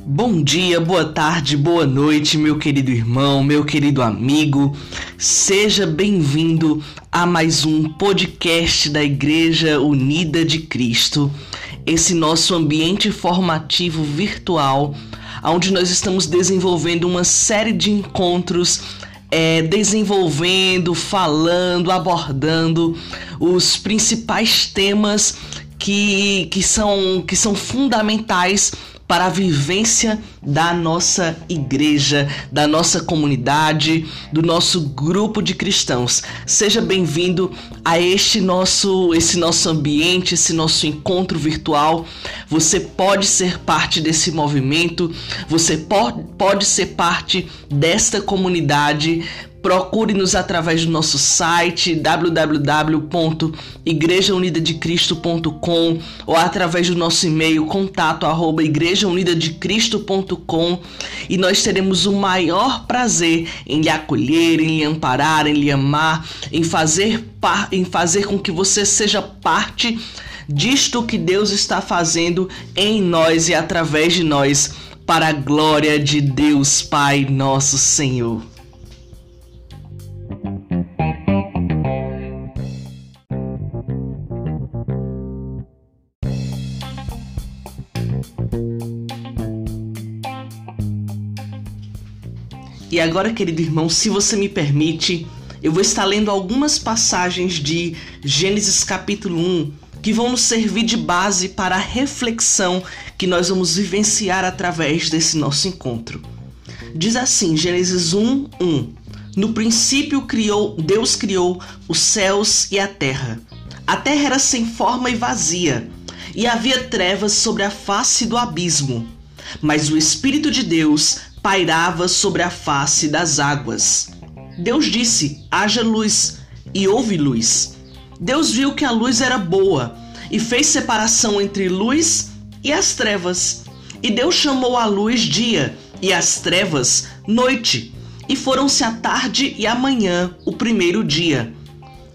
Bom dia, boa tarde, boa noite, meu querido irmão, meu querido amigo. Seja bem-vindo a mais um podcast da Igreja Unida de Cristo. Esse nosso ambiente formativo virtual, onde nós estamos desenvolvendo uma série de encontros é, desenvolvendo, falando, abordando os principais temas que, que, são, que são fundamentais para a vivência da nossa igreja, da nossa comunidade, do nosso grupo de cristãos. Seja bem-vindo a este nosso esse nosso ambiente, esse nosso encontro virtual. Você pode ser parte desse movimento, você pode, pode ser parte desta comunidade Procure-nos através do nosso site www.igrejaunidadecristo.com ou através do nosso e-mail contato arroba e nós teremos o maior prazer em lhe acolher, em lhe amparar, em lhe amar, em fazer, em fazer com que você seja parte disto que Deus está fazendo em nós e através de nós, para a glória de Deus Pai nosso Senhor. Agora, querido irmão, se você me permite, eu vou estar lendo algumas passagens de Gênesis capítulo 1 que vão nos servir de base para a reflexão que nós vamos vivenciar através desse nosso encontro. Diz assim, Gênesis 1, 1. No princípio criou, Deus criou os céus e a terra. A terra era sem forma e vazia, e havia trevas sobre a face do abismo. Mas o Espírito de Deus pairava sobre a face das águas. Deus disse: haja luz, e houve luz. Deus viu que a luz era boa e fez separação entre luz e as trevas. E Deus chamou a luz dia e as trevas noite. E foram-se a tarde e a manhã, o primeiro dia.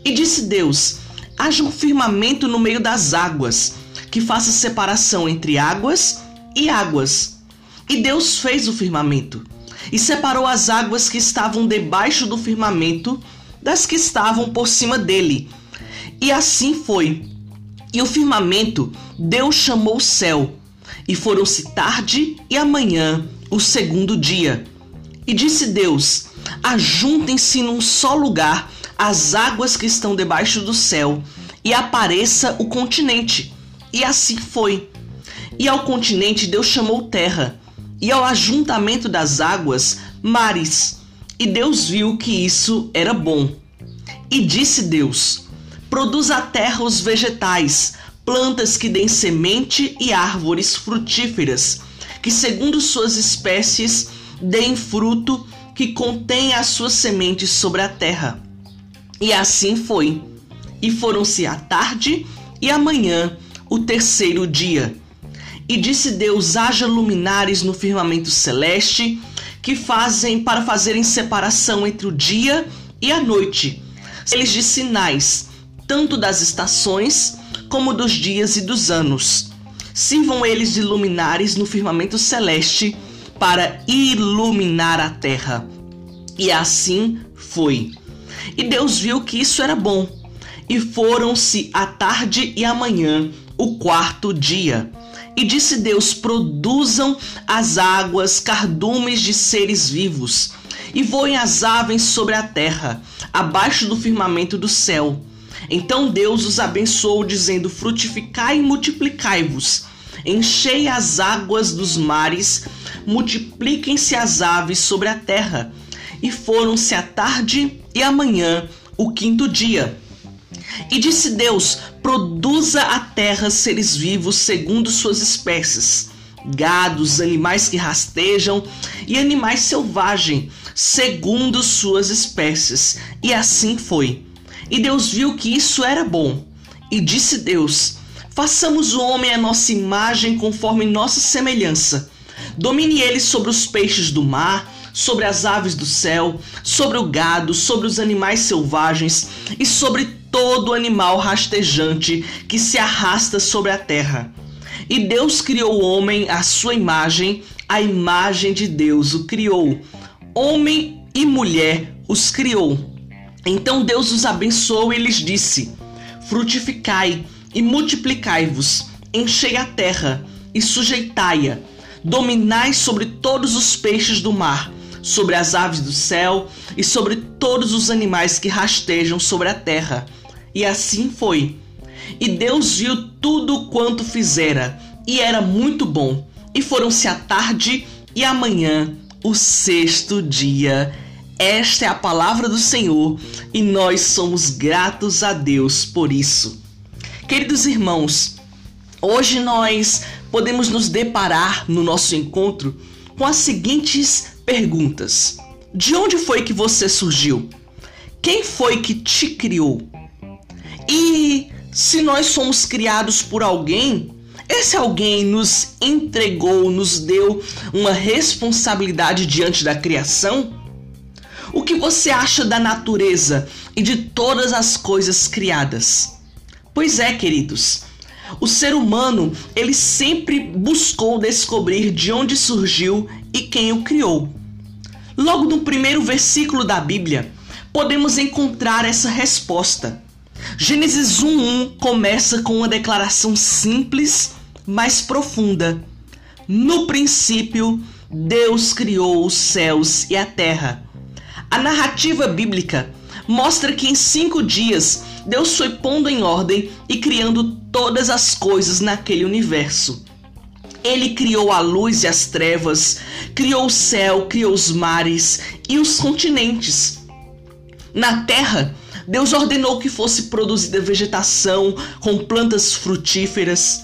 E disse Deus: haja um firmamento no meio das águas, que faça separação entre águas e águas e Deus fez o firmamento e separou as águas que estavam debaixo do firmamento das que estavam por cima dele. E assim foi. E o firmamento Deus chamou céu, e foram-se tarde e amanhã, o segundo dia. E disse Deus: Ajuntem-se num só lugar as águas que estão debaixo do céu, e apareça o continente. E assim foi. E ao continente Deus chamou terra, e ao ajuntamento das águas, mares. E Deus viu que isso era bom. E disse Deus: Produz a terra os vegetais, plantas que deem semente e árvores frutíferas, que segundo suas espécies deem fruto que contém as suas sementes sobre a terra. E assim foi. E foram-se a tarde e a manhã, o terceiro dia. E disse Deus: haja luminares no firmamento celeste que fazem para fazerem separação entre o dia e a noite, eles de sinais, tanto das estações como dos dias e dos anos. Sirvam eles de luminares no firmamento celeste para iluminar a terra. E assim foi. E Deus viu que isso era bom. E foram-se a tarde e a manhã, o quarto dia. E disse Deus: produzam as águas cardumes de seres vivos, e voem as aves sobre a terra, abaixo do firmamento do céu. Então Deus os abençoou, dizendo: Frutificai e multiplicai-vos, enchei as águas dos mares, multipliquem-se as aves sobre a terra. E foram-se a tarde e a manhã, o quinto dia. E disse Deus: Produza a terra seres vivos segundo suas espécies, gados, animais que rastejam e animais selvagens, segundo suas espécies. E assim foi. E Deus viu que isso era bom. E disse Deus: Façamos o homem a nossa imagem conforme nossa semelhança. Domine ele sobre os peixes do mar, sobre as aves do céu, sobre o gado, sobre os animais selvagens e sobre todo animal rastejante que se arrasta sobre a terra. E Deus criou o homem à sua imagem, a imagem de Deus o criou. Homem e mulher os criou. Então Deus os abençoou e lhes disse: Frutificai e multiplicai-vos, enchei a terra e sujeitai-a, dominai sobre todos os peixes do mar, sobre as aves do céu e sobre todos os animais que rastejam sobre a terra. E assim foi. E Deus viu tudo quanto fizera, e era muito bom. E foram-se a tarde e a manhã, o sexto dia. Esta é a palavra do Senhor e nós somos gratos a Deus por isso. Queridos irmãos, hoje nós podemos nos deparar no nosso encontro com as seguintes perguntas: De onde foi que você surgiu? Quem foi que te criou? E se nós somos criados por alguém, esse alguém nos entregou, nos deu uma responsabilidade diante da criação? O que você acha da natureza e de todas as coisas criadas? Pois é, queridos, o ser humano, ele sempre buscou descobrir de onde surgiu e quem o criou. Logo no primeiro versículo da Bíblia, podemos encontrar essa resposta. Gênesis 1:1 começa com uma declaração simples, mas profunda. No princípio, Deus criou os céus e a terra. A narrativa bíblica mostra que em cinco dias Deus foi pondo em ordem e criando todas as coisas naquele universo. Ele criou a luz e as trevas, criou o céu, criou os mares e os continentes. Na terra, Deus ordenou que fosse produzida vegetação com plantas frutíferas.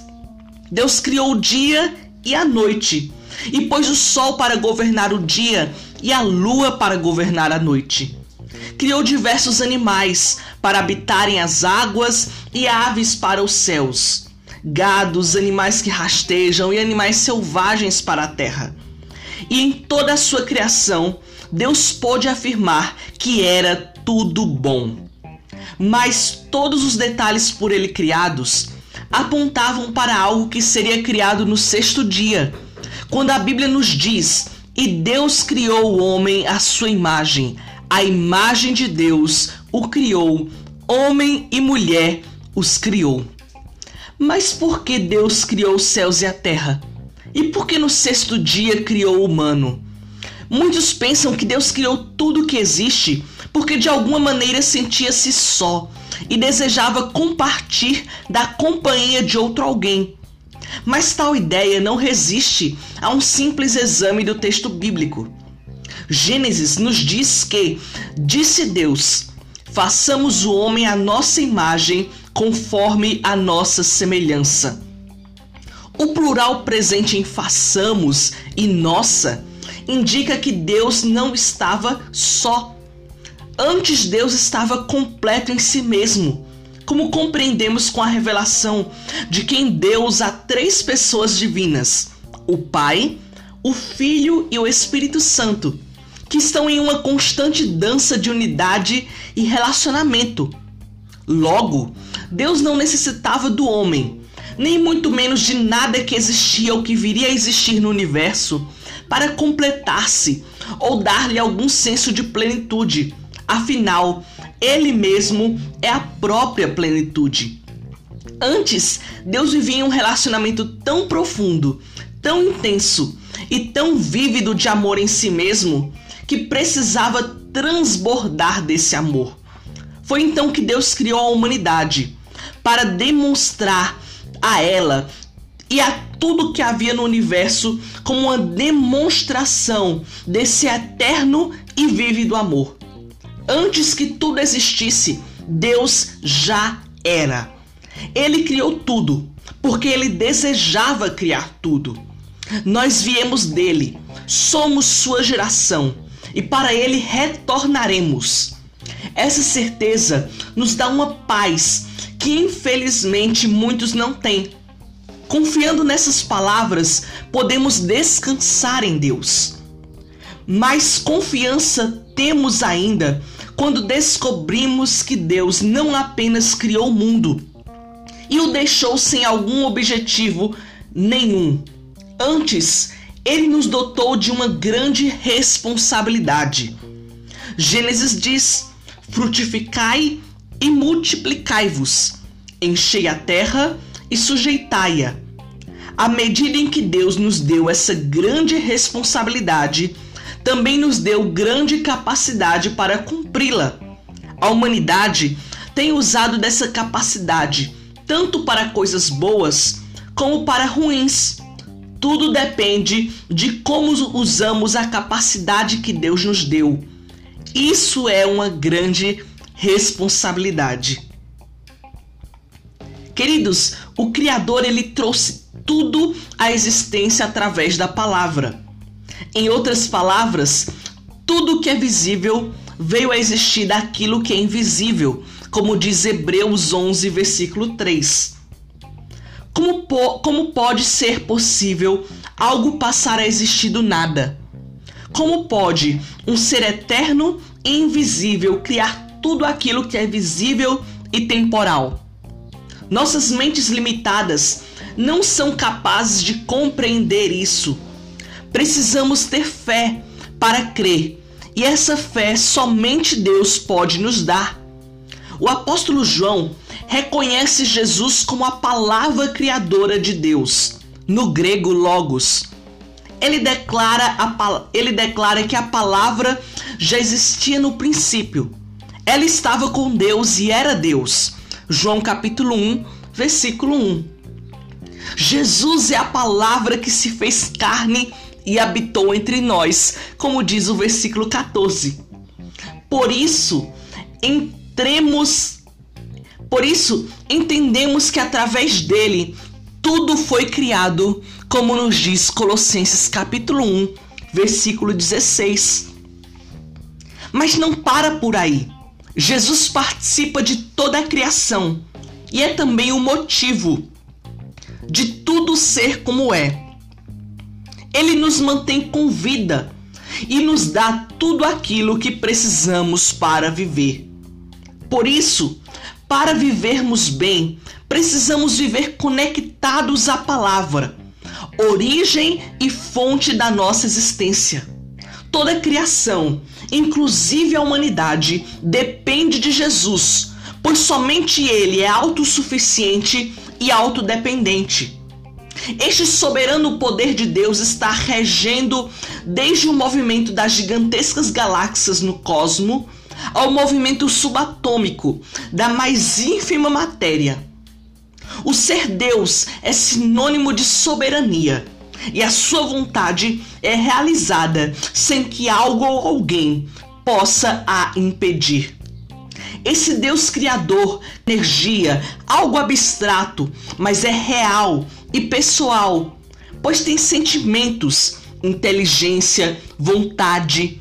Deus criou o dia e a noite, e pôs o sol para governar o dia e a lua para governar a noite criou diversos animais para habitarem as águas e aves para os céus, gados, animais que rastejam e animais selvagens para a terra. E em toda a sua criação, Deus pôde afirmar que era tudo bom. Mas todos os detalhes por ele criados apontavam para algo que seria criado no sexto dia, quando a Bíblia nos diz: E Deus criou o homem à sua imagem, a imagem de Deus o criou, homem e mulher os criou. Mas por que Deus criou os céus e a terra? E por que no sexto dia criou o humano? Muitos pensam que Deus criou tudo o que existe porque de alguma maneira sentia-se só e desejava compartilhar da companhia de outro alguém. Mas tal ideia não resiste a um simples exame do texto bíblico. Gênesis nos diz que, disse Deus, façamos o homem à nossa imagem, conforme a nossa semelhança. O plural presente em façamos e nossa indica que Deus não estava só. Antes, Deus estava completo em si mesmo, como compreendemos com a revelação de que em Deus há três pessoas divinas: o Pai, o Filho e o Espírito Santo que estão em uma constante dança de unidade e relacionamento. Logo, Deus não necessitava do homem, nem muito menos de nada que existia ou que viria a existir no universo, para completar-se ou dar-lhe algum senso de plenitude. Afinal, ele mesmo é a própria plenitude. Antes, Deus vivia um relacionamento tão profundo, tão intenso e tão vívido de amor em si mesmo que precisava transbordar desse amor. Foi então que Deus criou a humanidade para demonstrar a ela e a tudo que havia no universo como uma demonstração desse eterno e vívido amor. Antes que tudo existisse, Deus já era. Ele criou tudo, porque ele desejava criar tudo. Nós viemos dele, somos sua geração e para ele retornaremos. Essa certeza nos dá uma paz que infelizmente muitos não têm. Confiando nessas palavras, podemos descansar em Deus. Mais confiança temos ainda quando descobrimos que Deus não apenas criou o mundo e o deixou sem algum objetivo nenhum. Antes, ele nos dotou de uma grande responsabilidade. Gênesis diz: frutificai e multiplicai-vos, enchei a terra e sujeitai-a. À medida em que Deus nos deu essa grande responsabilidade, também nos deu grande capacidade para cumpri-la. A humanidade tem usado dessa capacidade tanto para coisas boas como para ruins. Tudo depende de como usamos a capacidade que Deus nos deu. Isso é uma grande responsabilidade. Queridos, o Criador ele trouxe tudo à existência através da palavra. Em outras palavras, tudo que é visível veio a existir daquilo que é invisível, como diz Hebreus 11, versículo 3. Como, po como pode ser possível algo passar a existir do nada? Como pode um ser eterno e invisível criar tudo aquilo que é visível e temporal? Nossas mentes limitadas não são capazes de compreender isso. Precisamos ter fé para crer, e essa fé somente Deus pode nos dar. O apóstolo João reconhece Jesus como a palavra criadora de Deus, no grego logos. Ele declara, a, ele declara que a palavra já existia no princípio. Ela estava com Deus e era Deus. João capítulo 1, versículo 1. Jesus é a palavra que se fez carne e habitou entre nós, como diz o versículo 14. Por isso, entremos por isso, entendemos que através dele tudo foi criado, como nos diz Colossenses capítulo 1, versículo 16. Mas não para por aí. Jesus participa de toda a criação e é também o motivo de tudo ser como é. Ele nos mantém com vida e nos dá tudo aquilo que precisamos para viver. Por isso, para vivermos bem, precisamos viver conectados à palavra, origem e fonte da nossa existência. Toda a criação, inclusive a humanidade, depende de Jesus, pois somente Ele é autossuficiente e autodependente. Este soberano poder de Deus está regendo desde o movimento das gigantescas galáxias no cosmo ao movimento subatômico da mais ínfima matéria. O ser Deus é sinônimo de soberania e a sua vontade é realizada sem que algo ou alguém possa a impedir. Esse Deus criador, energia, algo abstrato, mas é real e pessoal, pois tem sentimentos, inteligência, vontade.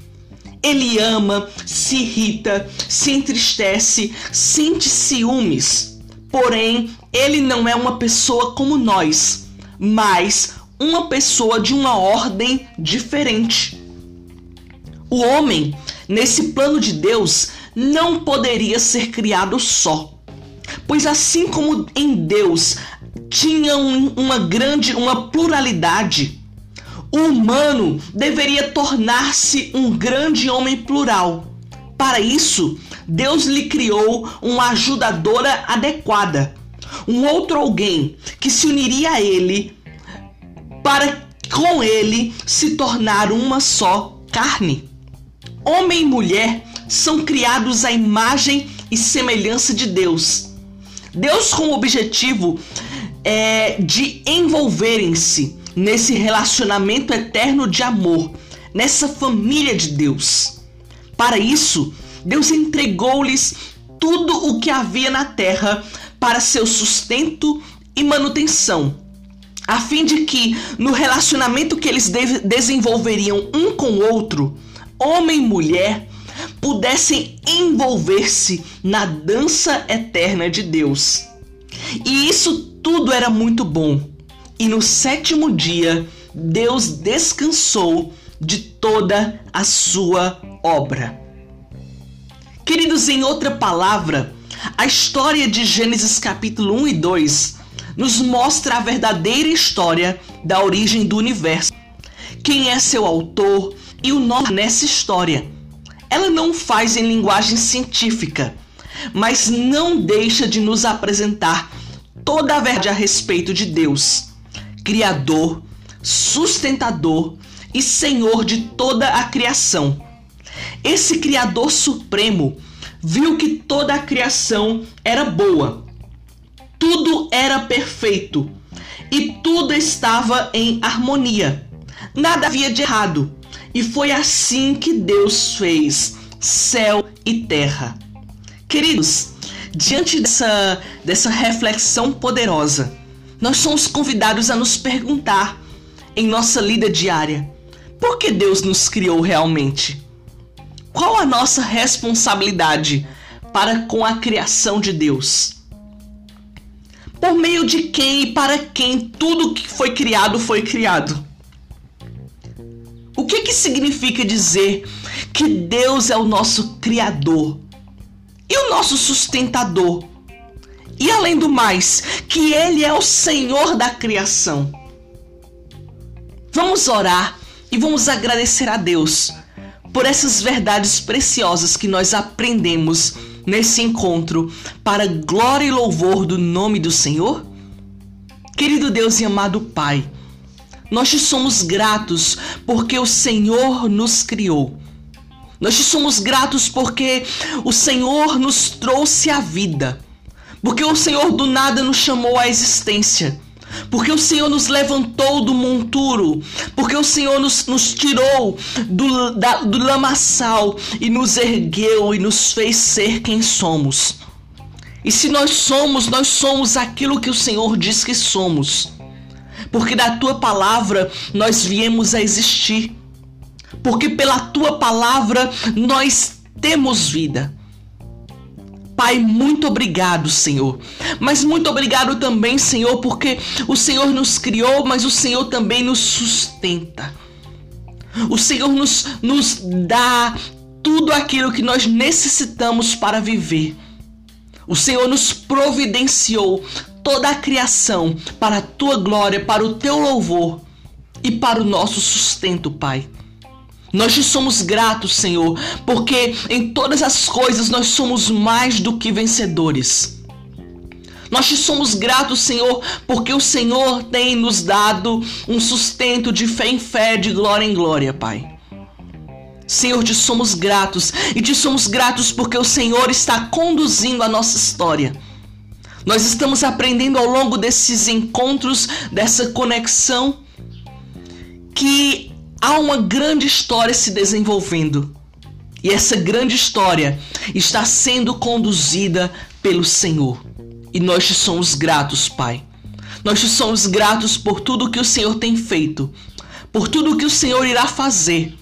Ele ama, se irrita, se entristece, sente ciúmes. Porém, ele não é uma pessoa como nós, mas uma pessoa de uma ordem diferente. O homem, nesse plano de Deus, não poderia ser criado só. Pois assim como em Deus tinha um, uma grande, uma pluralidade, o humano deveria tornar-se um grande homem plural. Para isso, Deus lhe criou uma ajudadora adequada, um outro alguém que se uniria a ele para com ele se tornar uma só carne. Homem e mulher são criados à imagem e semelhança de Deus. Deus com o objetivo é, de envolverem-se nesse relacionamento eterno de amor, nessa família de Deus. Para isso, Deus entregou-lhes tudo o que havia na terra para seu sustento e manutenção, a fim de que, no relacionamento que eles de desenvolveriam um com o outro, homem e mulher, pudessem envolver-se na dança eterna de Deus. E isso tudo era muito bom. E no sétimo dia, Deus descansou de toda a sua obra. Queridos, em outra palavra, a história de Gênesis capítulo 1 e 2 nos mostra a verdadeira história da origem do universo. Quem é seu autor e o nome nessa história. Ela não faz em linguagem científica, mas não deixa de nos apresentar toda a verdade a respeito de Deus, Criador, sustentador e Senhor de toda a criação. Esse Criador Supremo viu que toda a criação era boa, tudo era perfeito e tudo estava em harmonia. Nada havia de errado. E foi assim que Deus fez céu e terra. Queridos, diante dessa, dessa reflexão poderosa, nós somos convidados a nos perguntar em nossa lida diária: por que Deus nos criou realmente? Qual a nossa responsabilidade para com a criação de Deus? Por meio de quem e para quem tudo que foi criado foi criado? O que, que significa dizer que Deus é o nosso Criador e o nosso sustentador? E além do mais, que Ele é o Senhor da criação. Vamos orar e vamos agradecer a Deus por essas verdades preciosas que nós aprendemos nesse encontro para glória e louvor do nome do Senhor? Querido Deus e amado Pai, nós te somos gratos porque o Senhor nos criou. Nós te somos gratos porque o Senhor nos trouxe a vida. Porque o Senhor do nada nos chamou à existência. Porque o Senhor nos levantou do monturo. Porque o Senhor nos, nos tirou do, da, do lamaçal e nos ergueu e nos fez ser quem somos. E se nós somos, nós somos aquilo que o Senhor diz que somos porque da tua palavra nós viemos a existir, porque pela tua palavra nós temos vida. Pai, muito obrigado, Senhor. Mas muito obrigado também, Senhor, porque o Senhor nos criou, mas o Senhor também nos sustenta. O Senhor nos, nos dá tudo aquilo que nós necessitamos para viver. O Senhor nos providenciou toda a criação para a tua glória, para o teu louvor e para o nosso sustento, Pai. Nós te somos gratos, Senhor, porque em todas as coisas nós somos mais do que vencedores. Nós te somos gratos, Senhor, porque o Senhor tem nos dado um sustento de fé em fé, de glória em glória, Pai. Senhor, te somos gratos e te somos gratos porque o Senhor está conduzindo a nossa história. Nós estamos aprendendo ao longo desses encontros, dessa conexão, que há uma grande história se desenvolvendo. E essa grande história está sendo conduzida pelo Senhor. E nós te somos gratos, Pai. Nós te somos gratos por tudo que o Senhor tem feito, por tudo que o Senhor irá fazer,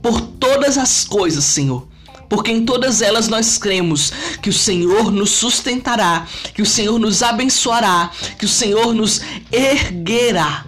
por todas as coisas, Senhor porque em todas elas nós cremos que o Senhor nos sustentará, que o Senhor nos abençoará, que o Senhor nos erguerá.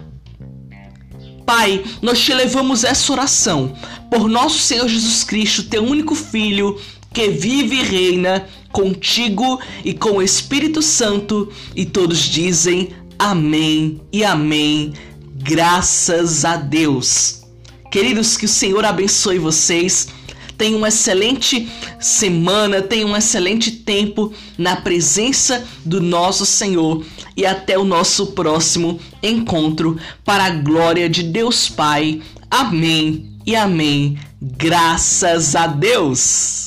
Pai, nós te levamos essa oração por nosso Senhor Jesus Cristo, teu único Filho, que vive e reina contigo e com o Espírito Santo, e todos dizem amém e amém. Graças a Deus. Queridos, que o Senhor abençoe vocês Tenha uma excelente semana, tenha um excelente tempo na presença do nosso Senhor e até o nosso próximo encontro para a glória de Deus Pai. Amém e amém. Graças a Deus.